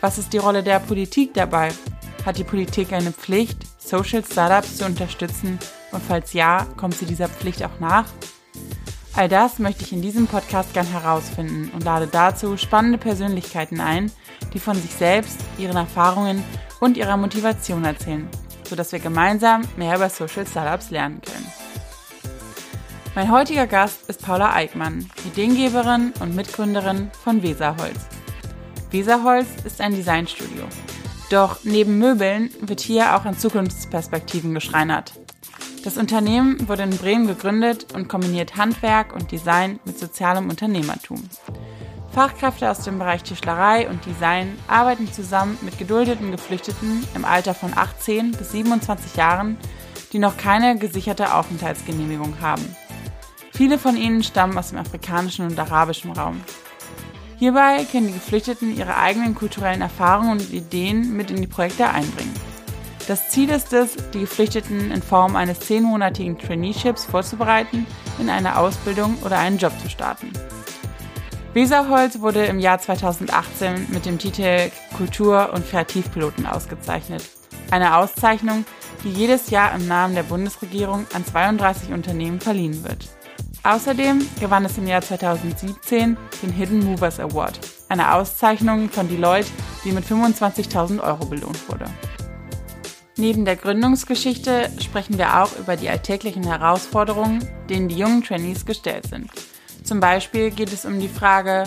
was ist die Rolle der Politik dabei? Hat die Politik eine Pflicht, Social Startups zu unterstützen? Und falls ja, kommt sie dieser Pflicht auch nach? All das möchte ich in diesem Podcast gern herausfinden und lade dazu spannende Persönlichkeiten ein, die von sich selbst, ihren Erfahrungen und ihrer Motivation erzählen, sodass wir gemeinsam mehr über Social Startups lernen können. Mein heutiger Gast ist Paula Eickmann, Ideengeberin und Mitgründerin von Weserholz. Weserholz ist ein Designstudio. Doch neben Möbeln wird hier auch in Zukunftsperspektiven geschreinert. Das Unternehmen wurde in Bremen gegründet und kombiniert Handwerk und Design mit sozialem Unternehmertum. Fachkräfte aus dem Bereich Tischlerei und Design arbeiten zusammen mit geduldeten Geflüchteten im Alter von 18 bis 27 Jahren, die noch keine gesicherte Aufenthaltsgenehmigung haben. Viele von ihnen stammen aus dem afrikanischen und arabischen Raum. Hierbei können die Geflüchteten ihre eigenen kulturellen Erfahrungen und Ideen mit in die Projekte einbringen. Das Ziel ist es, die Geflüchteten in Form eines zehnmonatigen Traineeships vorzubereiten, in eine Ausbildung oder einen Job zu starten. Weserholz wurde im Jahr 2018 mit dem Titel Kultur- und Kreativpiloten ausgezeichnet. Eine Auszeichnung, die jedes Jahr im Namen der Bundesregierung an 32 Unternehmen verliehen wird. Außerdem gewann es im Jahr 2017 den Hidden Movers Award, eine Auszeichnung von Deloitte, die mit 25.000 Euro belohnt wurde. Neben der Gründungsgeschichte sprechen wir auch über die alltäglichen Herausforderungen, denen die jungen Trainees gestellt sind. Zum Beispiel geht es um die Frage,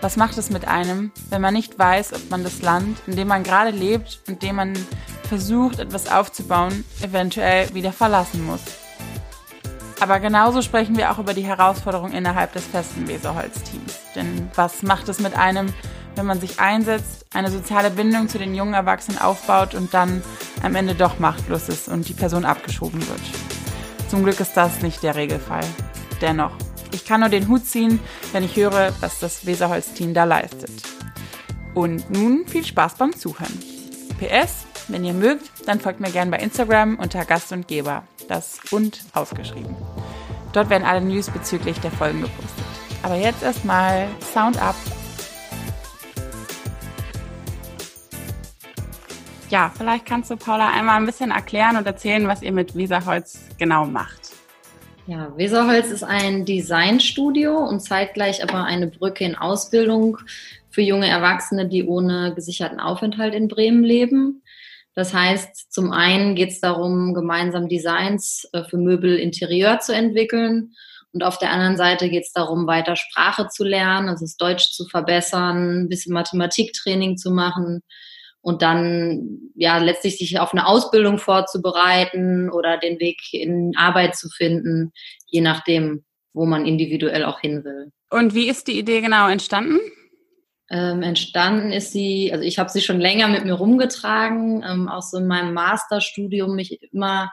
was macht es mit einem, wenn man nicht weiß, ob man das Land, in dem man gerade lebt und dem man versucht, etwas aufzubauen, eventuell wieder verlassen muss. Aber genauso sprechen wir auch über die Herausforderungen innerhalb des festen Weserholz-Teams. Denn was macht es mit einem, wenn man sich einsetzt, eine soziale Bindung zu den jungen Erwachsenen aufbaut und dann am Ende doch machtlos ist und die Person abgeschoben wird? Zum Glück ist das nicht der Regelfall. Dennoch, ich kann nur den Hut ziehen, wenn ich höre, was das Weserholz-Team da leistet. Und nun viel Spaß beim Zuhören. PS, wenn ihr mögt, dann folgt mir gerne bei Instagram unter Gast und Geber. Das und ausgeschrieben. Dort werden alle News bezüglich der Folgen gepostet. Aber jetzt erstmal Sound up. Ja, vielleicht kannst du Paula einmal ein bisschen erklären und erzählen, was ihr mit Weserholz genau macht. Ja, Weserholz ist ein Designstudio und zeitgleich aber eine Brücke in Ausbildung für junge Erwachsene, die ohne gesicherten Aufenthalt in Bremen leben. Das heißt, zum einen geht es darum, gemeinsam Designs äh, für Möbel Interieur zu entwickeln. Und auf der anderen Seite geht es darum, weiter Sprache zu lernen, also das Deutsch zu verbessern, ein bisschen Mathematiktraining zu machen und dann ja letztlich sich auf eine Ausbildung vorzubereiten oder den Weg in Arbeit zu finden, je nachdem, wo man individuell auch hin will. Und wie ist die Idee genau entstanden? Ähm, entstanden ist sie, also ich habe sie schon länger mit mir rumgetragen, ähm, auch so in meinem Masterstudium mich immer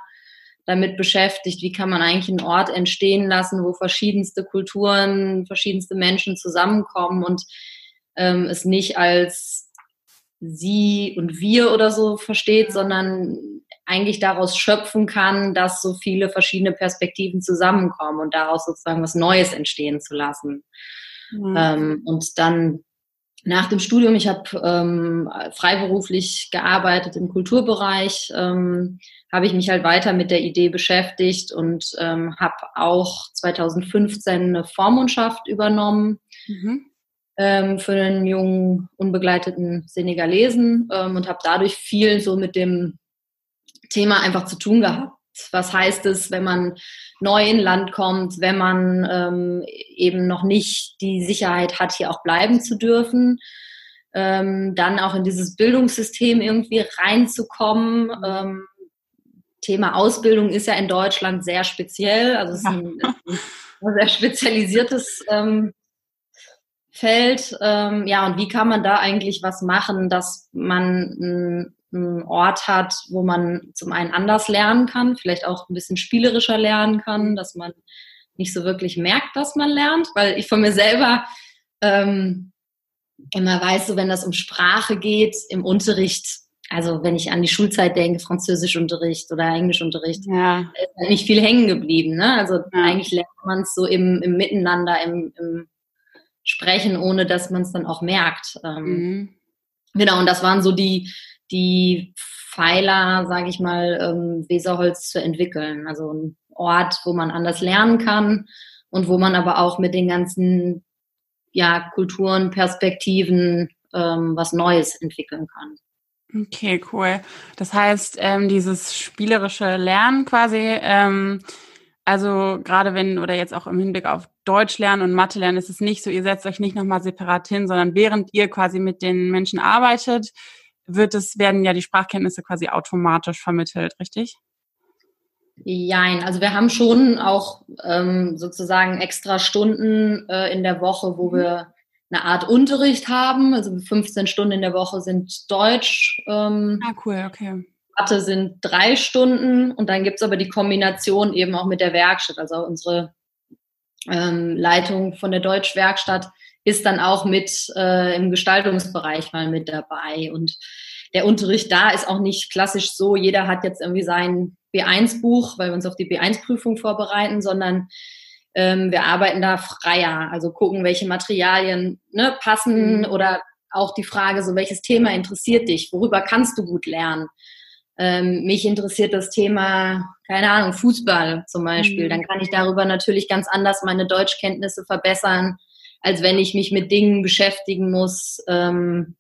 damit beschäftigt, wie kann man eigentlich einen Ort entstehen lassen, wo verschiedenste Kulturen, verschiedenste Menschen zusammenkommen und ähm, es nicht als sie und wir oder so versteht, sondern eigentlich daraus schöpfen kann, dass so viele verschiedene Perspektiven zusammenkommen und daraus sozusagen was Neues entstehen zu lassen. Mhm. Ähm, und dann nach dem Studium, ich habe ähm, freiberuflich gearbeitet im Kulturbereich, ähm, habe ich mich halt weiter mit der Idee beschäftigt und ähm, habe auch 2015 eine Vormundschaft übernommen mhm. ähm, für einen jungen, unbegleiteten Senegalesen ähm, und habe dadurch viel so mit dem Thema einfach zu tun gehabt. Was heißt es, wenn man neu in Land kommt, wenn man ähm, eben noch nicht die Sicherheit hat, hier auch bleiben zu dürfen, ähm, dann auch in dieses Bildungssystem irgendwie reinzukommen. Ähm, Thema Ausbildung ist ja in Deutschland sehr speziell, also es ist ein, ein sehr spezialisiertes ähm, Feld. Ähm, ja, und wie kann man da eigentlich was machen, dass man einen Ort hat, wo man zum einen anders lernen kann, vielleicht auch ein bisschen spielerischer lernen kann, dass man nicht so wirklich merkt, dass man lernt, weil ich von mir selber ähm, immer weiß, so wenn das um Sprache geht, im Unterricht, also wenn ich an die Schulzeit denke, Französischunterricht oder Englischunterricht, ja. ist halt nicht viel hängen geblieben. Ne? Also ja. eigentlich lernt man es so im, im Miteinander, im, im Sprechen, ohne dass man es dann auch merkt. Ähm, mhm. Genau, und das waren so die, die Pfeiler, sage ich mal, ähm, Weserholz zu entwickeln. Also ein Ort, wo man anders lernen kann und wo man aber auch mit den ganzen ja, Kulturen, Perspektiven ähm, was Neues entwickeln kann. Okay, cool. Das heißt, ähm, dieses spielerische Lernen quasi, ähm, also gerade wenn oder jetzt auch im Hinblick auf Deutsch lernen und Mathe lernen, ist es nicht so, ihr setzt euch nicht nochmal separat hin, sondern während ihr quasi mit den Menschen arbeitet, wird es, werden ja die Sprachkenntnisse quasi automatisch vermittelt, richtig? Jein, also wir haben schon auch ähm, sozusagen extra Stunden äh, in der Woche, wo mhm. wir eine Art Unterricht haben. Also 15 Stunden in der Woche sind Deutsch. Ähm, ah, cool, okay. Mathe sind drei Stunden und dann gibt's aber die Kombination eben auch mit der Werkstatt. Also unsere ähm, Leitung von der Deutschwerkstatt ist dann auch mit äh, im Gestaltungsbereich mal mit dabei. Und der Unterricht da ist auch nicht klassisch so, jeder hat jetzt irgendwie sein B1-Buch, weil wir uns auf die B1-Prüfung vorbereiten, sondern ähm, wir arbeiten da freier, also gucken, welche Materialien ne, passen mhm. oder auch die Frage, so welches Thema interessiert dich, worüber kannst du gut lernen. Ähm, mich interessiert das Thema, keine Ahnung, Fußball zum Beispiel. Mhm. Dann kann ich darüber natürlich ganz anders meine Deutschkenntnisse verbessern, als wenn ich mich mit Dingen beschäftigen muss, ähm,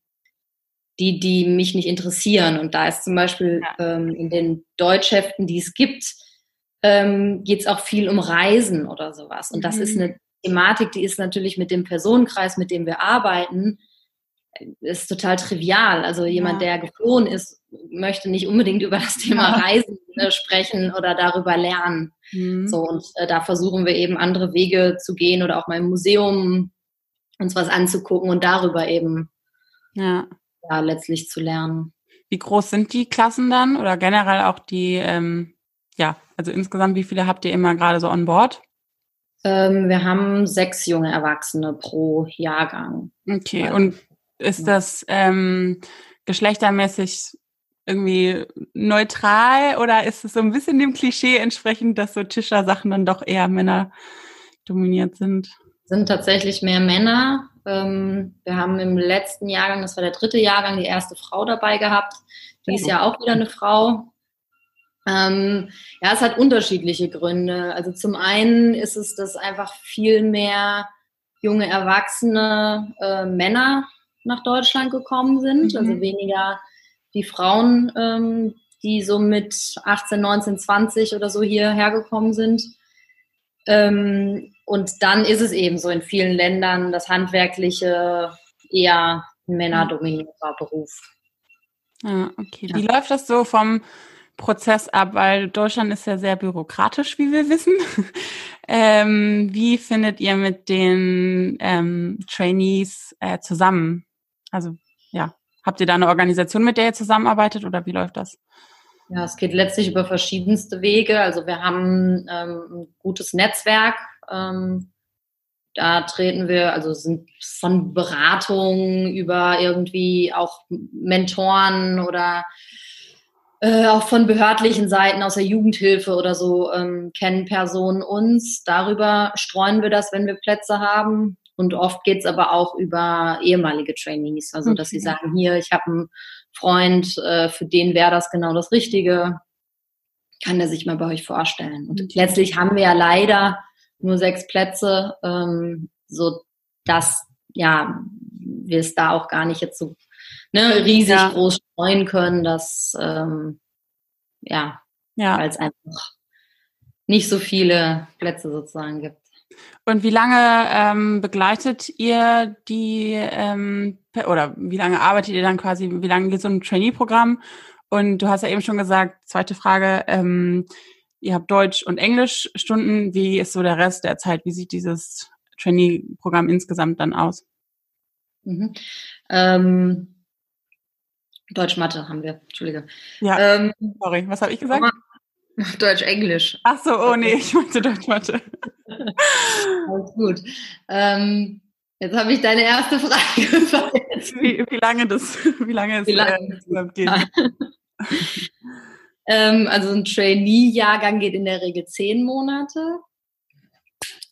die, die mich nicht interessieren. Und da ist zum Beispiel ja. ähm, in den Deutschheften, die es gibt, ähm, geht es auch viel um Reisen oder sowas. Und das mhm. ist eine Thematik, die ist natürlich mit dem Personenkreis, mit dem wir arbeiten, ist total trivial. Also jemand, ja. der geflohen ist, möchte nicht unbedingt über das Thema ja. Reisen äh, sprechen oder darüber lernen. Mhm. So, und äh, da versuchen wir eben andere Wege zu gehen oder auch mal im Museum uns was anzugucken und darüber eben ja ja, letztlich zu lernen. Wie groß sind die Klassen dann oder generell auch die, ähm, ja, also insgesamt, wie viele habt ihr immer gerade so on board? Ähm, wir haben sechs junge Erwachsene pro Jahrgang. Okay, und ist das ähm, geschlechtermäßig irgendwie neutral oder ist es so ein bisschen dem Klischee entsprechend, dass so Tischer-Sachen dann doch eher Männer dominiert sind? Sind tatsächlich mehr Männer. Ähm, wir haben im letzten Jahrgang, das war der dritte Jahrgang, die erste Frau dabei gehabt. Dies Jahr auch wieder eine Frau. Ähm, ja, es hat unterschiedliche Gründe. Also zum einen ist es, dass einfach viel mehr junge Erwachsene äh, Männer nach Deutschland gekommen sind, mhm. also weniger die Frauen, ähm, die so mit 18, 19, 20 oder so hierher gekommen sind. Ähm, und dann ist es eben so in vielen Ländern das handwerkliche eher männerdominierter Beruf. Ah, okay. Ja. Wie läuft das so vom Prozess ab? Weil Deutschland ist ja sehr bürokratisch, wie wir wissen. ähm, wie findet ihr mit den ähm, Trainees äh, zusammen? Also ja, habt ihr da eine Organisation, mit der ihr zusammenarbeitet oder wie läuft das? Ja, es geht letztlich über verschiedenste Wege. Also wir haben ähm, ein gutes Netzwerk ähm, da treten wir, also sind von Beratungen über irgendwie auch Mentoren oder äh, auch von behördlichen Seiten aus der Jugendhilfe oder so ähm, kennen Personen uns. Darüber streuen wir das, wenn wir Plätze haben. Und oft geht es aber auch über ehemalige Trainees, also dass sie sagen, hier, ich habe einen Freund, äh, für den wäre das genau das Richtige, kann der sich mal bei euch vorstellen. Und letztlich haben wir ja leider nur sechs Plätze, ähm, so dass ja wir es da auch gar nicht jetzt so ne, riesig ja. groß streuen können, dass ähm, ja, ja. weil es einfach nicht so viele Plätze sozusagen gibt. Und wie lange ähm, begleitet ihr die ähm, oder wie lange arbeitet ihr dann quasi, wie lange geht so ein Trainee-Programm? Und du hast ja eben schon gesagt, zweite Frage, ähm, Ihr habt Deutsch- und Englischstunden. Wie ist so der Rest der Zeit? Wie sieht dieses Trainee-Programm insgesamt dann aus? Mhm. Ähm, Deutsch-Mathe haben wir, Entschuldige. Ja, ähm, sorry, was habe ich gesagt? Deutsch-Englisch. Ach so, oh nee, ich meinte Deutsch-Mathe. Alles gut. Ähm, jetzt habe ich deine erste Frage. Wie, wie, lange das, wie lange es wie lange? Äh, geht. ähm, also ein Trainee-Jahrgang geht in der Regel zehn Monate.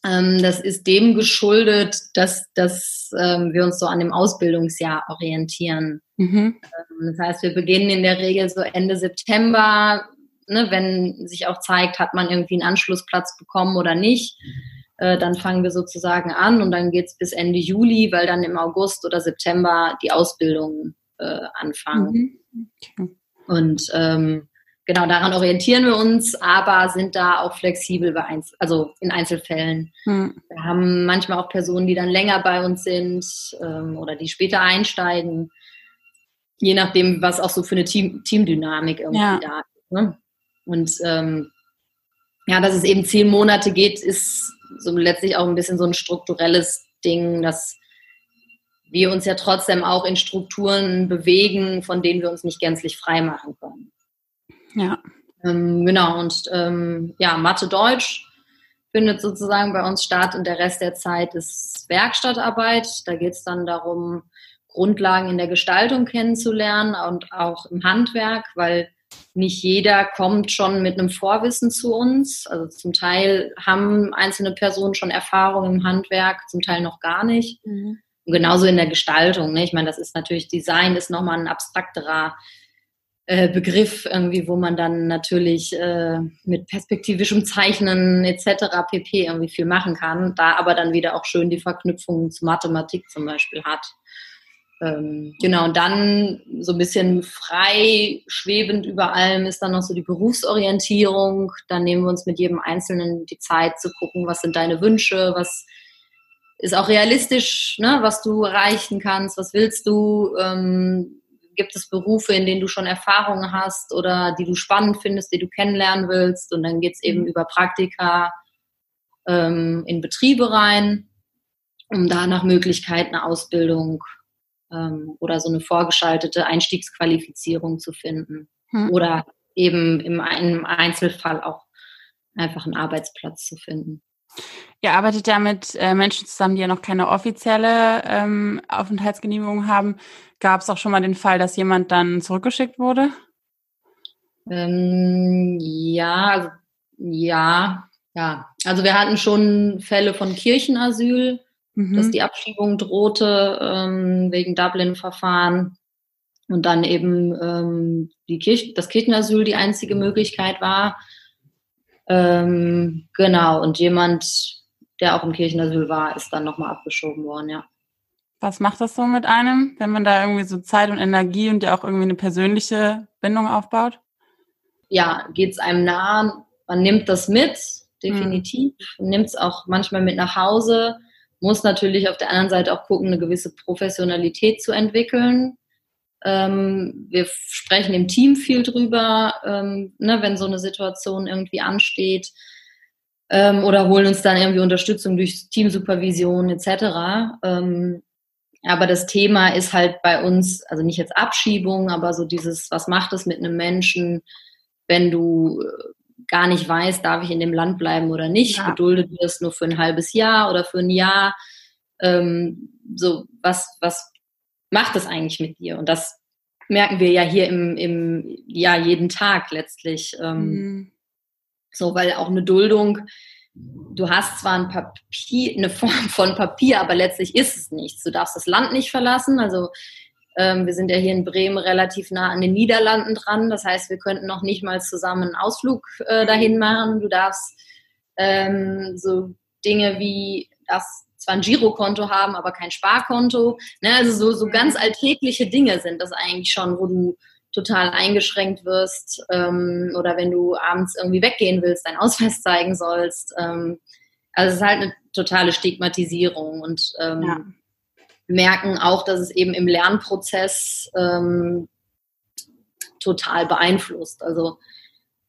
Ähm, das ist dem geschuldet, dass, dass ähm, wir uns so an dem Ausbildungsjahr orientieren. Mhm. Ähm, das heißt, wir beginnen in der Regel so Ende September, ne, wenn sich auch zeigt, hat man irgendwie einen Anschlussplatz bekommen oder nicht. Äh, dann fangen wir sozusagen an und dann geht es bis Ende Juli, weil dann im August oder September die Ausbildungen äh, anfangen. Mhm. Okay. Und ähm, genau daran orientieren wir uns, aber sind da auch flexibel bei Einzel also in Einzelfällen. Hm. Wir haben manchmal auch Personen, die dann länger bei uns sind ähm, oder die später einsteigen, je nachdem, was auch so für eine Team Teamdynamik irgendwie ja. da ist. Ne? Und ähm, ja, dass es eben zehn Monate geht, ist so letztlich auch ein bisschen so ein strukturelles Ding, dass wir uns ja trotzdem auch in Strukturen bewegen, von denen wir uns nicht gänzlich frei machen können. Ja. Ähm, genau, und ähm, ja, Mathe-Deutsch findet sozusagen bei uns statt und der Rest der Zeit ist Werkstattarbeit. Da geht es dann darum, Grundlagen in der Gestaltung kennenzulernen und auch im Handwerk, weil nicht jeder kommt schon mit einem Vorwissen zu uns. Also zum Teil haben einzelne Personen schon Erfahrung im Handwerk, zum Teil noch gar nicht. Mhm. Und genauso in der Gestaltung. Ne? Ich meine, das ist natürlich, Design ist nochmal ein abstrakterer äh, Begriff, irgendwie, wo man dann natürlich äh, mit perspektivischem Zeichnen etc. pp. irgendwie viel machen kann, da aber dann wieder auch schön die Verknüpfungen zu Mathematik zum Beispiel hat. Ähm, genau, und dann so ein bisschen frei schwebend über allem ist dann noch so die Berufsorientierung. Dann nehmen wir uns mit jedem Einzelnen die Zeit zu gucken, was sind deine Wünsche, was ist auch realistisch, ne, was du erreichen kannst, was willst du, ähm, gibt es Berufe, in denen du schon Erfahrungen hast oder die du spannend findest, die du kennenlernen willst. Und dann geht es eben mhm. über Praktika ähm, in Betriebe rein, um da nach Möglichkeit eine Ausbildung oder so eine vorgeschaltete Einstiegsqualifizierung zu finden. Hm. Oder eben im, im Einzelfall auch einfach einen Arbeitsplatz zu finden. Ihr arbeitet ja mit äh, Menschen zusammen, die ja noch keine offizielle ähm, Aufenthaltsgenehmigung haben. Gab es auch schon mal den Fall, dass jemand dann zurückgeschickt wurde? Ähm, ja, also, ja, ja. Also wir hatten schon Fälle von Kirchenasyl, mhm. dass die Abschiebung drohte ähm, wegen Dublin-Verfahren und dann eben ähm, die Kirch das Kirchenasyl die einzige Möglichkeit war. Ähm, genau, und jemand, der auch im Kirchenasyl war, ist dann nochmal abgeschoben worden, ja. Was macht das so mit einem, wenn man da irgendwie so Zeit und Energie und ja auch irgendwie eine persönliche Bindung aufbaut? Ja, geht es einem nah, man nimmt das mit, definitiv, mhm. nimmt es auch manchmal mit nach Hause, muss natürlich auf der anderen Seite auch gucken, eine gewisse Professionalität zu entwickeln. Ähm, wir sprechen im Team viel drüber, ähm, ne, wenn so eine Situation irgendwie ansteht ähm, oder holen uns dann irgendwie Unterstützung durch Teamsupervision etc. Ähm, aber das Thema ist halt bei uns, also nicht jetzt Abschiebung, aber so dieses, was macht es mit einem Menschen, wenn du äh, gar nicht weißt, darf ich in dem Land bleiben oder nicht, ja. geduldet wirst nur für ein halbes Jahr oder für ein Jahr. Ähm, so, was, was macht das eigentlich mit dir? Und das merken wir ja hier im, im ja, jeden Tag letztlich. Ähm, mhm. So, weil auch eine Duldung, du hast zwar ein Papier, eine Form von Papier, aber letztlich ist es nichts. Du darfst das Land nicht verlassen. Also wir sind ja hier in Bremen relativ nah an den Niederlanden dran. Das heißt, wir könnten noch nicht mal zusammen einen Ausflug äh, dahin machen. Du darfst ähm, so Dinge wie das zwar ein Girokonto haben, aber kein Sparkonto. Ne? Also so, so ganz alltägliche Dinge sind das eigentlich schon, wo du total eingeschränkt wirst ähm, oder wenn du abends irgendwie weggehen willst, deinen Ausweis zeigen sollst. Ähm, also es ist halt eine totale Stigmatisierung und ähm, ja. Merken auch, dass es eben im Lernprozess ähm, total beeinflusst. Also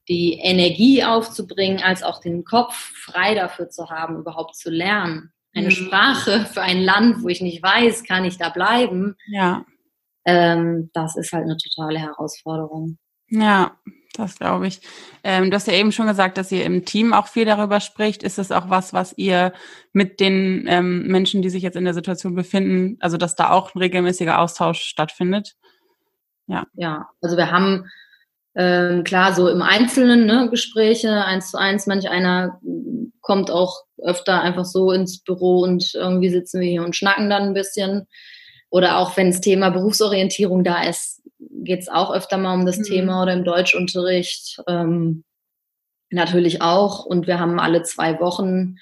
die Energie aufzubringen, als auch den Kopf frei dafür zu haben, überhaupt zu lernen. Eine mhm. Sprache für ein Land, wo ich nicht weiß, kann ich da bleiben. Ja ähm, das ist halt eine totale Herausforderung. Ja, das glaube ich. Ähm, du hast ja eben schon gesagt, dass ihr im Team auch viel darüber spricht. Ist es auch was, was ihr mit den ähm, Menschen, die sich jetzt in der Situation befinden, also dass da auch ein regelmäßiger Austausch stattfindet? Ja. Ja, also wir haben ähm, klar so im Einzelnen ne, Gespräche, eins zu eins. Manch einer kommt auch öfter einfach so ins Büro und irgendwie sitzen wir hier und schnacken dann ein bisschen. Oder auch wenn das Thema Berufsorientierung da ist, geht es auch öfter mal um das mhm. Thema oder im Deutschunterricht. Ähm, natürlich auch. Und wir haben alle zwei Wochen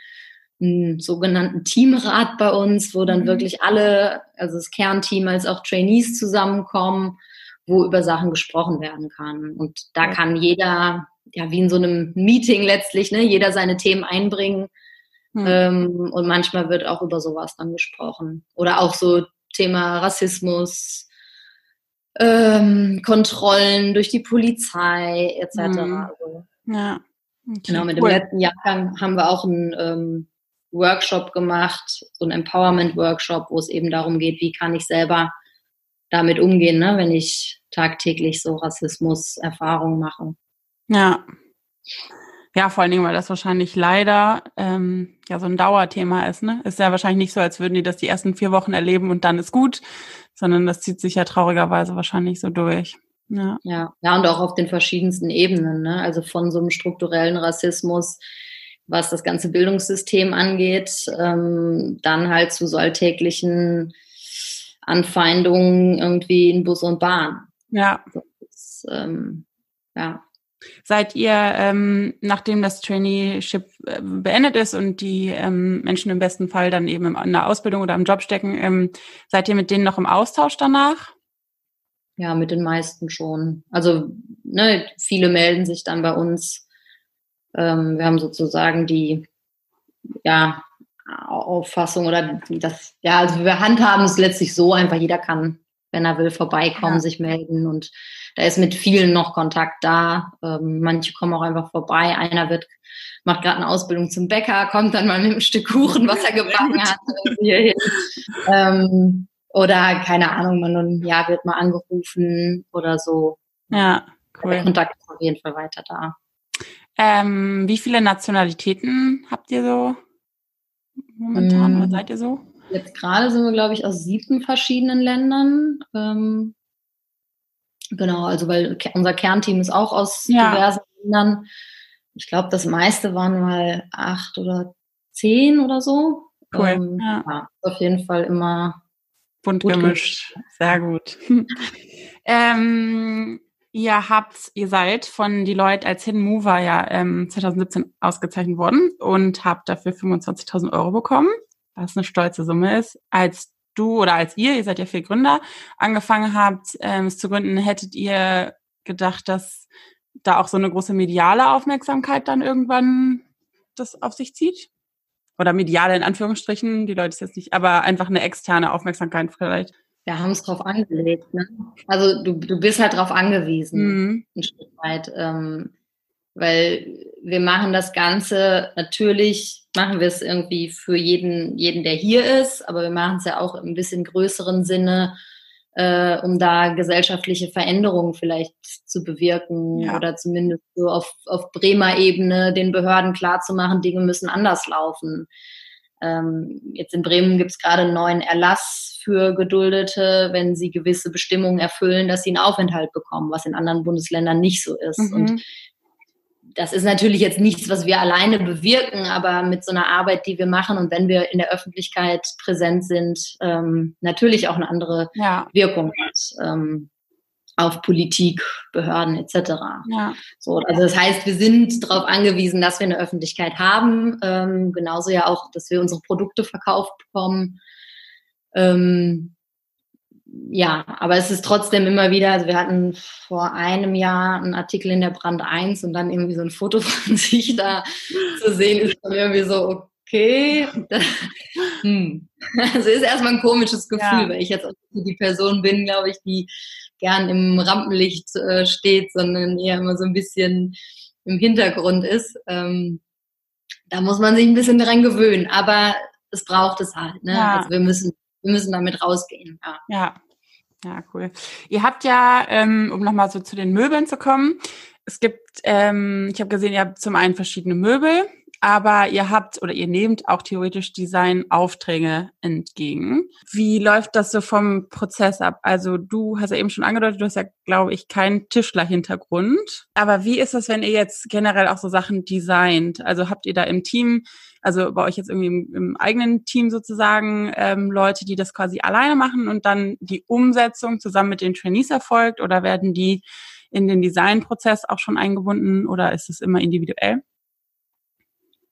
einen sogenannten Teamrat bei uns, wo dann mhm. wirklich alle, also das Kernteam als auch Trainees zusammenkommen, wo über Sachen gesprochen werden kann. Und da kann jeder, ja, wie in so einem Meeting letztlich, ne, jeder seine Themen einbringen. Mhm. Ähm, und manchmal wird auch über sowas dann gesprochen. Oder auch so Thema Rassismus, ähm, Kontrollen durch die Polizei etc. Mhm. Also, ja. Okay, genau, mit cool. dem letzten Jahrgang haben wir auch einen ähm, Workshop gemacht, so einen Empowerment-Workshop, wo es eben darum geht, wie kann ich selber damit umgehen, ne, wenn ich tagtäglich so Rassismus-Erfahrungen mache. Ja. Ja, vor allen Dingen, weil das wahrscheinlich leider ähm, ja so ein Dauerthema ist. Ne? Ist ja wahrscheinlich nicht so, als würden die das die ersten vier Wochen erleben und dann ist gut, sondern das zieht sich ja traurigerweise wahrscheinlich so durch. Ja. ja, ja, und auch auf den verschiedensten Ebenen. Ne? Also von so einem strukturellen Rassismus, was das ganze Bildungssystem angeht, ähm, dann halt zu so alltäglichen Anfeindungen irgendwie in Bus und Bahn. Ja. Das, ähm, ja. Seid ihr, ähm, nachdem das Traineeship äh, beendet ist und die ähm, Menschen im besten Fall dann eben in der Ausbildung oder im Job stecken, ähm, seid ihr mit denen noch im Austausch danach? Ja, mit den meisten schon. Also ne, viele melden sich dann bei uns. Ähm, wir haben sozusagen die ja, Auffassung oder das, ja, also wir handhaben es letztlich so einfach, jeder kann wenn er will, vorbeikommen, ja. sich melden. Und da ist mit vielen noch Kontakt da. Ähm, manche kommen auch einfach vorbei. Einer wird, macht gerade eine Ausbildung zum Bäcker, kommt dann mal mit einem Stück Kuchen, was er gebacken hat, hierhin. Ähm, oder keine Ahnung, man ja, wird mal angerufen oder so. Ja, cool. Der Kontakt ist auf jeden Fall weiter da. Ähm, wie viele Nationalitäten habt ihr so momentan mm. oder seid ihr so? Jetzt gerade sind wir, glaube ich, aus sieben verschiedenen Ländern. Ähm, genau, also weil unser Kernteam ist auch aus ja. diversen Ländern. Ich glaube, das meiste waren mal acht oder zehn oder so. Cool. Ähm, ja. ja. auf jeden Fall immer bunt gemischt. Sehr gut. ähm, ihr habt, ihr seid von Deloitte als Hidden Mover ja ähm, 2017 ausgezeichnet worden und habt dafür 25.000 Euro bekommen was eine stolze Summe ist, als du oder als ihr, ihr seid ja vier Gründer, angefangen habt, ähm, es zu gründen, hättet ihr gedacht, dass da auch so eine große mediale Aufmerksamkeit dann irgendwann das auf sich zieht? Oder mediale in Anführungsstrichen, die Leute ist jetzt nicht, aber einfach eine externe Aufmerksamkeit vielleicht. Wir haben es drauf angelegt. Ne? Also du, du bist halt drauf angewiesen, mhm. ein Stück weit. Ähm, weil wir machen das Ganze natürlich, machen wir es irgendwie für jeden, jeden, der hier ist, aber wir machen es ja auch im bisschen größeren Sinne, äh, um da gesellschaftliche Veränderungen vielleicht zu bewirken ja. oder zumindest so auf, auf Bremer Ebene den Behörden klarzumachen, Dinge müssen anders laufen. Ähm, jetzt in Bremen gibt es gerade einen neuen Erlass für Geduldete, wenn sie gewisse Bestimmungen erfüllen, dass sie einen Aufenthalt bekommen, was in anderen Bundesländern nicht so ist. Mhm. Und das ist natürlich jetzt nichts, was wir alleine bewirken, aber mit so einer Arbeit, die wir machen und wenn wir in der Öffentlichkeit präsent sind, ähm, natürlich auch eine andere ja. Wirkung hat. Ähm, auf Politik, Behörden etc. Ja. So, also das heißt, wir sind darauf angewiesen, dass wir eine Öffentlichkeit haben, ähm, genauso ja auch, dass wir unsere Produkte verkauft bekommen. Ähm, ja, aber es ist trotzdem immer wieder, also wir hatten vor einem Jahr einen Artikel in der Brand 1 und dann irgendwie so ein Foto von sich da zu sehen, ist dann irgendwie so, okay. hm. Also ist erstmal ein komisches Gefühl, ja. weil ich jetzt auch nicht die Person bin, glaube ich, die gern im Rampenlicht äh, steht, sondern eher immer so ein bisschen im Hintergrund ist. Ähm, da muss man sich ein bisschen dran gewöhnen, aber es braucht es halt. Ne? Ja. Also wir müssen wir müssen damit rausgehen. Ja. ja. Ja, cool. Ihr habt ja, ähm, um nochmal so zu den Möbeln zu kommen, es gibt, ähm, ich habe gesehen, ihr habt zum einen verschiedene Möbel, aber ihr habt oder ihr nehmt auch theoretisch Designaufträge entgegen. Wie läuft das so vom Prozess ab? Also du hast ja eben schon angedeutet, du hast ja, glaube ich, keinen Tischler-Hintergrund. Aber wie ist das, wenn ihr jetzt generell auch so Sachen designt? Also habt ihr da im Team, also bei euch jetzt irgendwie im, im eigenen Team sozusagen ähm, Leute, die das quasi alleine machen und dann die Umsetzung zusammen mit den Trainees erfolgt oder werden die in den Designprozess auch schon eingebunden oder ist es immer individuell?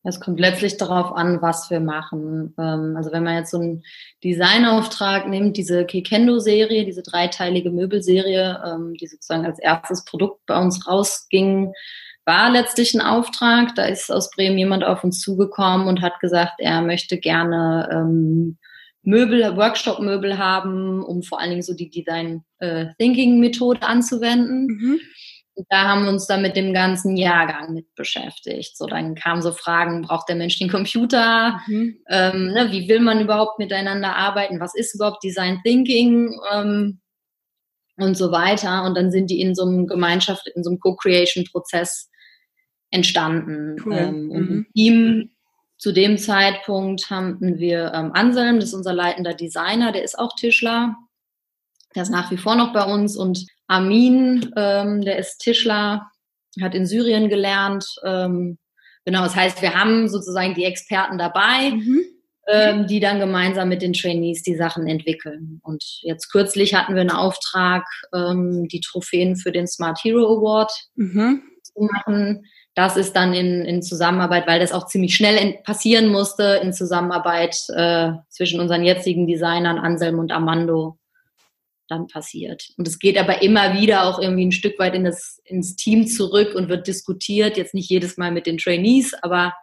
Es kommt letztlich darauf an, was wir machen. Ähm, also wenn man jetzt so einen Designauftrag nimmt, diese Kekendo-Serie, diese dreiteilige Möbelserie, ähm, die sozusagen als erstes Produkt bei uns rausging, war letztlich ein Auftrag. Da ist aus Bremen jemand auf uns zugekommen und hat gesagt, er möchte gerne ähm, Möbel, Workshop-Möbel haben, um vor allen Dingen so die Design äh, anzuwenden. Mhm. Und da haben wir uns dann mit dem ganzen Jahrgang mit beschäftigt. So, dann kamen so Fragen, braucht der Mensch den Computer? Mhm. Ähm, ne, wie will man überhaupt miteinander arbeiten? Was ist überhaupt Design Thinking? Ähm, und so weiter. Und dann sind die in so einem Gemeinschaft, in so einem Co-Creation-Prozess entstanden. Cool. Ähm, und mhm. im Team zu dem Zeitpunkt hatten wir ähm, Anselm, das ist unser leitender Designer, der ist auch Tischler. Der ist nach wie vor noch bei uns und Amin, ähm, der ist Tischler, hat in Syrien gelernt. Ähm, genau, das heißt, wir haben sozusagen die Experten dabei, mhm. ähm, die dann gemeinsam mit den Trainees die Sachen entwickeln. Und jetzt kürzlich hatten wir einen Auftrag, ähm, die Trophäen für den Smart Hero Award mhm. zu machen. Das ist dann in, in Zusammenarbeit, weil das auch ziemlich schnell in, passieren musste, in Zusammenarbeit äh, zwischen unseren jetzigen Designern Anselm und Armando dann passiert. Und es geht aber immer wieder auch irgendwie ein Stück weit in das, ins Team zurück und wird diskutiert, jetzt nicht jedes Mal mit den Trainees, aber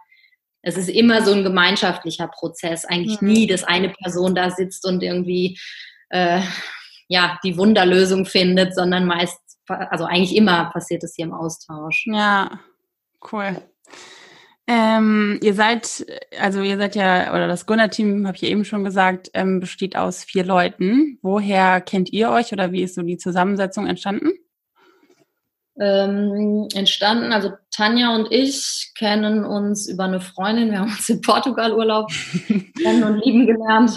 es ist immer so ein gemeinschaftlicher Prozess. Eigentlich mhm. nie, dass eine Person da sitzt und irgendwie äh, ja die Wunderlösung findet, sondern meist, also eigentlich immer passiert es hier im Austausch. Ja, cool. Ähm, ihr seid, also ihr seid ja, oder das Gunnar-Team, habe ich eben schon gesagt, ähm, besteht aus vier Leuten. Woher kennt ihr euch oder wie ist so die Zusammensetzung entstanden? Ähm, entstanden, also Tanja und ich kennen uns über eine Freundin, wir haben uns in Portugal Urlaub kennen und lieben gelernt,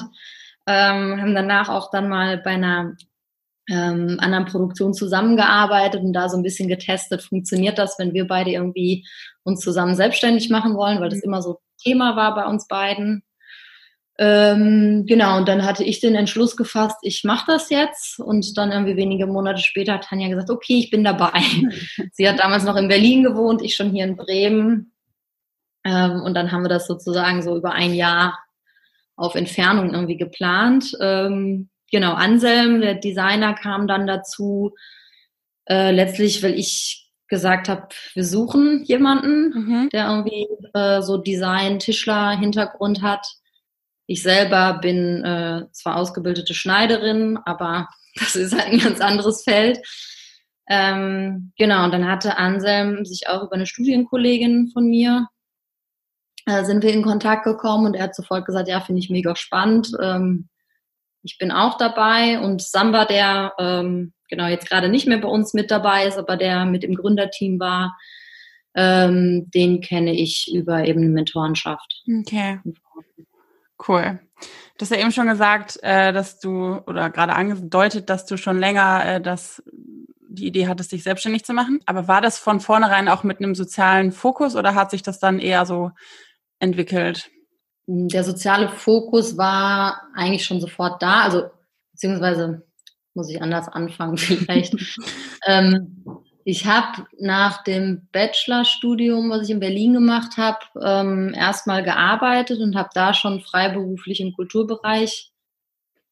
ähm, haben danach auch dann mal bei einer ähm, anderen Produktion zusammengearbeitet und da so ein bisschen getestet, funktioniert das, wenn wir beide irgendwie uns zusammen selbstständig machen wollen, weil das mhm. immer so Thema war bei uns beiden. Ähm, genau, und dann hatte ich den Entschluss gefasst, ich mache das jetzt. Und dann irgendwie wenige Monate später hat Tanja gesagt, okay, ich bin dabei. Sie hat damals noch in Berlin gewohnt, ich schon hier in Bremen. Ähm, und dann haben wir das sozusagen so über ein Jahr auf Entfernung irgendwie geplant. Ähm, genau, Anselm, der Designer, kam dann dazu. Äh, letztlich, weil ich gesagt habe, wir suchen jemanden, mhm. der irgendwie äh, so Design, Tischler, Hintergrund hat. Ich selber bin äh, zwar ausgebildete Schneiderin, aber das ist halt ein ganz anderes Feld. Ähm, genau, und dann hatte Anselm sich auch über eine Studienkollegin von mir, äh, sind wir in Kontakt gekommen und er hat sofort gesagt, ja, finde ich mega spannend. Ähm, ich bin auch dabei und Samba, der ähm, genau jetzt gerade nicht mehr bei uns mit dabei ist, aber der mit im Gründerteam war, ähm, den kenne ich über eben Mentorenschaft. Okay. Cool. Du hast ja eben schon gesagt, äh, dass du oder gerade angedeutet, dass du schon länger äh, das die Idee hattest, dich selbstständig zu machen. Aber war das von vornherein auch mit einem sozialen Fokus oder hat sich das dann eher so entwickelt? Der soziale Fokus war eigentlich schon sofort da, also beziehungsweise muss ich anders anfangen vielleicht. ähm, ich habe nach dem Bachelorstudium, was ich in Berlin gemacht habe, ähm, erstmal gearbeitet und habe da schon freiberuflich im Kulturbereich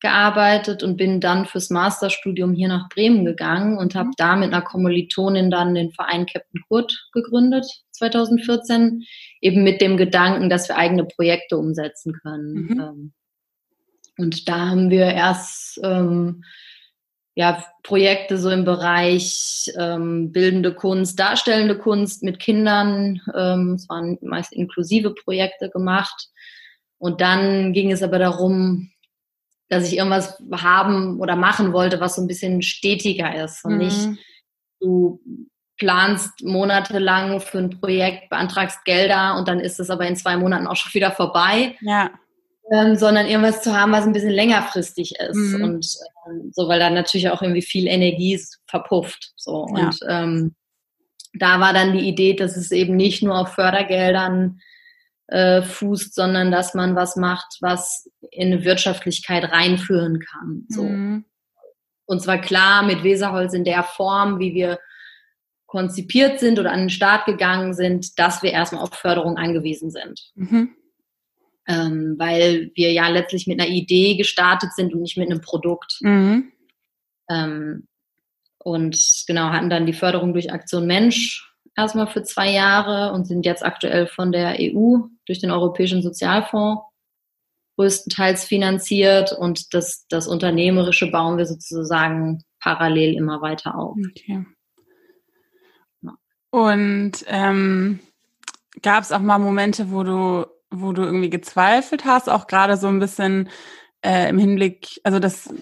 gearbeitet und bin dann fürs Masterstudium hier nach Bremen gegangen und habe mhm. da mit einer Kommilitonin dann den Verein Captain Kurt gegründet 2014, eben mit dem Gedanken, dass wir eigene Projekte umsetzen können. Mhm. Ähm, und da haben wir erst ähm, ja, Projekte so im Bereich ähm, bildende Kunst, darstellende Kunst mit Kindern. Ähm, es waren meist inklusive Projekte gemacht. Und dann ging es aber darum, dass ich irgendwas haben oder machen wollte, was so ein bisschen stetiger ist und mhm. nicht du planst monatelang für ein Projekt, beantragst Gelder und dann ist es aber in zwei Monaten auch schon wieder vorbei. Ja. Ähm, sondern irgendwas zu haben, was ein bisschen längerfristig ist. Mhm. Und ähm, so, weil dann natürlich auch irgendwie viel Energie verpufft. So. Ja. Und ähm, da war dann die Idee, dass es eben nicht nur auf Fördergeldern äh, fußt, sondern dass man was macht, was in eine Wirtschaftlichkeit reinführen kann. So. Mhm. Und zwar klar mit Weserholz in der Form, wie wir konzipiert sind oder an den Start gegangen sind, dass wir erstmal auf Förderung angewiesen sind. Mhm. Ähm, weil wir ja letztlich mit einer Idee gestartet sind und nicht mit einem Produkt. Mhm. Ähm, und genau, hatten dann die Förderung durch Aktion Mensch erstmal für zwei Jahre und sind jetzt aktuell von der EU durch den Europäischen Sozialfonds größtenteils finanziert und das, das Unternehmerische bauen wir sozusagen parallel immer weiter auf. Okay. Und ähm, gab es auch mal Momente, wo du, wo du irgendwie gezweifelt hast, auch gerade so ein bisschen äh, im Hinblick, also das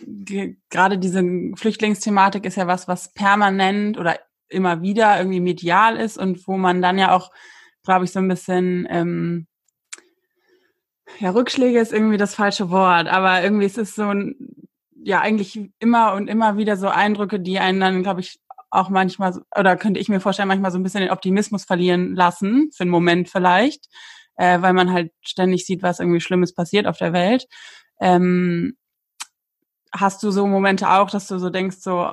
gerade diese Flüchtlingsthematik ist ja was, was permanent oder immer wieder irgendwie medial ist und wo man dann ja auch, glaube ich, so ein bisschen ähm, ja, Rückschläge ist irgendwie das falsche Wort, aber irgendwie ist es so ein, ja, eigentlich immer und immer wieder so Eindrücke, die einen dann, glaube ich, auch manchmal, oder könnte ich mir vorstellen, manchmal so ein bisschen den Optimismus verlieren lassen, für einen Moment vielleicht, äh, weil man halt ständig sieht, was irgendwie Schlimmes passiert auf der Welt. Ähm, hast du so Momente auch, dass du so denkst, so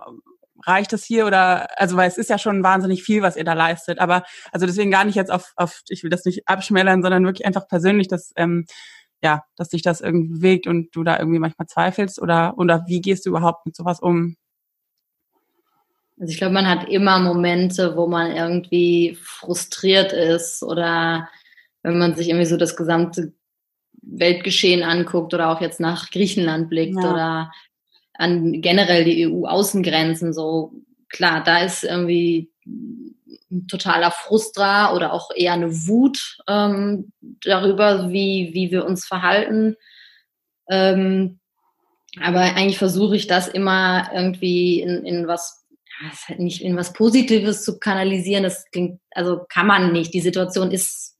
reicht das hier oder also weil es ist ja schon wahnsinnig viel, was ihr da leistet. Aber also deswegen gar nicht jetzt auf, auf ich will das nicht abschmälern, sondern wirklich einfach persönlich, dass ähm, ja, dass sich das irgendwie bewegt und du da irgendwie manchmal zweifelst oder oder wie gehst du überhaupt mit sowas um? Also ich glaube, man hat immer Momente, wo man irgendwie frustriert ist oder wenn man sich irgendwie so das gesamte Weltgeschehen anguckt oder auch jetzt nach Griechenland blickt ja. oder an generell die EU-Außengrenzen so, klar, da ist irgendwie ein totaler Frustra oder auch eher eine Wut ähm, darüber, wie, wie wir uns verhalten. Ähm, aber eigentlich versuche ich das immer irgendwie in, in was, nicht in was Positives zu kanalisieren. Das klingt, also kann man nicht. Die Situation ist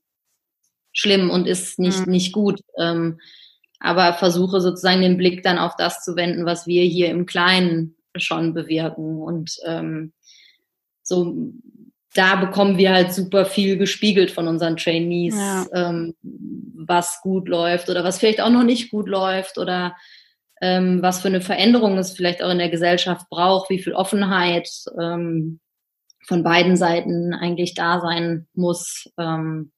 schlimm und ist nicht, mhm. nicht gut. Ähm, aber versuche sozusagen den Blick dann auf das zu wenden, was wir hier im Kleinen schon bewirken. Und ähm, so da bekommen wir halt super viel gespiegelt von unseren Trainees, ja. ähm, was gut läuft oder was vielleicht auch noch nicht gut läuft oder ähm, was für eine Veränderung es vielleicht auch in der Gesellschaft braucht, wie viel Offenheit ähm, von beiden Seiten eigentlich da sein muss. Ähm,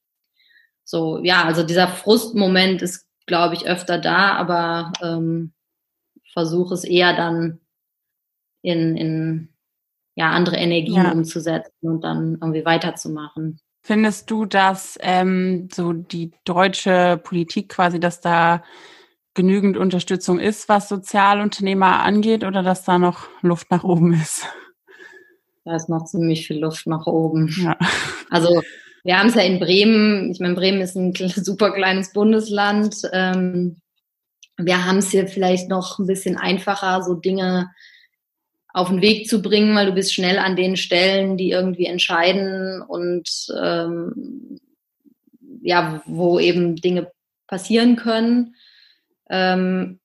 so, ja, also dieser Frustmoment ist glaube ich, öfter da, aber ähm, versuche es eher dann in, in ja, andere Energien ja. umzusetzen und dann irgendwie weiterzumachen. Findest du, dass ähm, so die deutsche Politik quasi, dass da genügend Unterstützung ist, was Sozialunternehmer angeht, oder dass da noch Luft nach oben ist? Da ist noch ziemlich viel Luft nach oben. Ja. Also wir haben es ja in Bremen, ich meine, Bremen ist ein super kleines Bundesland. Ähm, wir haben es hier vielleicht noch ein bisschen einfacher, so Dinge auf den Weg zu bringen, weil du bist schnell an den Stellen, die irgendwie entscheiden und ähm, ja, wo eben Dinge passieren können. Ähm,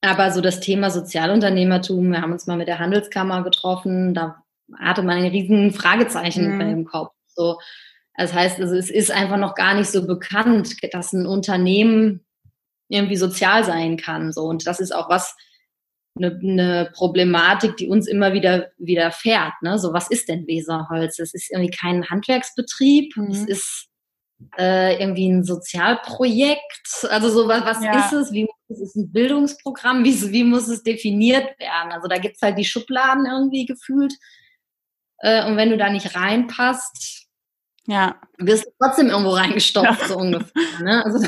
aber so das Thema Sozialunternehmertum, wir haben uns mal mit der Handelskammer getroffen, da hatte man ein riesen Fragezeichen mhm. im Kopf. So, das heißt, also es ist einfach noch gar nicht so bekannt, dass ein Unternehmen irgendwie sozial sein kann. So. Und das ist auch was, eine, eine Problematik, die uns immer wieder widerfährt. Ne? So, was ist denn Weserholz? Es ist irgendwie kein Handwerksbetrieb, mhm. es ist äh, irgendwie ein Sozialprojekt. Also so was, was ja. ist es? Wie ist es ein Bildungsprogramm? Wie, wie muss es definiert werden? Also da gibt's halt die Schubladen irgendwie gefühlt. Äh, und wenn du da nicht reinpasst, ja. Wirst du trotzdem irgendwo reingestopft, ja. so ungefähr. Ne? Also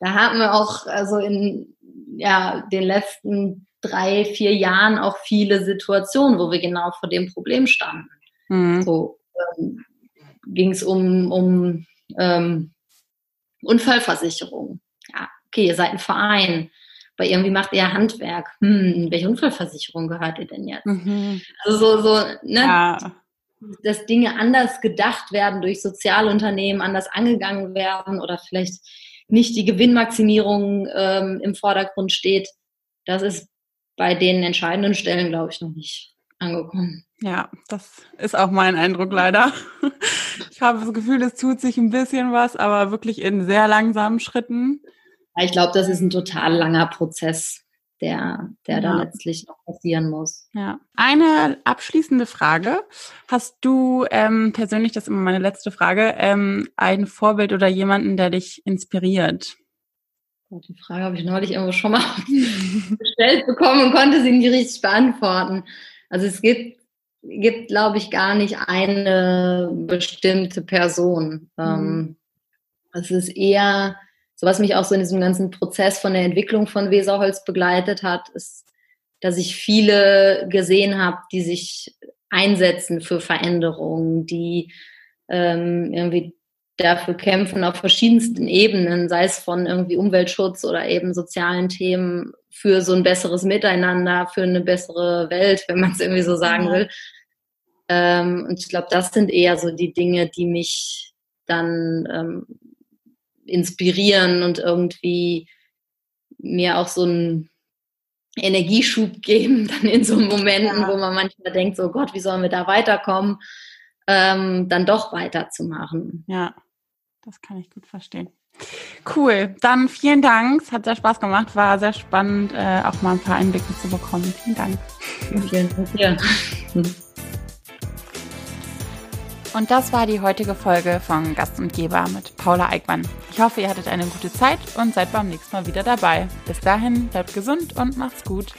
da haben wir auch also in ja, den letzten drei, vier Jahren auch viele Situationen, wo wir genau vor dem Problem standen. Mhm. So ähm, ging es um, um ähm, Unfallversicherung. Ja, okay, ihr seid ein Verein. aber irgendwie macht ihr Handwerk. Hm, welche Unfallversicherung gehört ihr denn jetzt? Mhm. Also so, so, ne? Ja. Dass Dinge anders gedacht werden durch Sozialunternehmen, anders angegangen werden oder vielleicht nicht die Gewinnmaximierung ähm, im Vordergrund steht. Das ist bei den entscheidenden Stellen, glaube ich, noch nicht angekommen. Ja, das ist auch mein Eindruck leider. Ich habe das Gefühl, es tut sich ein bisschen was, aber wirklich in sehr langsamen Schritten. Ich glaube, das ist ein total langer Prozess, der, der ja. da letztlich noch passieren muss. Ja. Eine abschließende Frage. Hast du ähm, persönlich, das ist immer meine letzte Frage, ähm, ein Vorbild oder jemanden, der dich inspiriert? Die Frage habe ich neulich irgendwo schon mal gestellt bekommen und konnte sie nicht richtig beantworten. Also es gibt, gibt glaube ich, gar nicht eine bestimmte Person. Mhm. Ähm, es ist eher, so was mich auch so in diesem ganzen Prozess von der Entwicklung von Weserholz begleitet hat, ist, dass ich viele gesehen habe, die sich einsetzen für Veränderungen, die ähm, irgendwie dafür kämpfen auf verschiedensten Ebenen, sei es von irgendwie Umweltschutz oder eben sozialen Themen für so ein besseres Miteinander, für eine bessere Welt, wenn man es irgendwie so sagen will. Ähm, und ich glaube, das sind eher so die Dinge, die mich dann ähm, inspirieren und irgendwie mir auch so einen Energieschub geben, dann in so Momenten, ja. wo man manchmal denkt, so Gott, wie sollen wir da weiterkommen, ähm, dann doch weiterzumachen. Ja, das kann ich gut verstehen. Cool, dann vielen Dank. Es hat sehr Spaß gemacht, war sehr spannend, äh, auch mal ein paar Einblicke zu bekommen. Vielen Dank. Vielen Dank dir. Und das war die heutige Folge von Gast und Geber mit Paula Eickmann. Ich hoffe, ihr hattet eine gute Zeit und seid beim nächsten Mal wieder dabei. Bis dahin, bleibt gesund und macht's gut.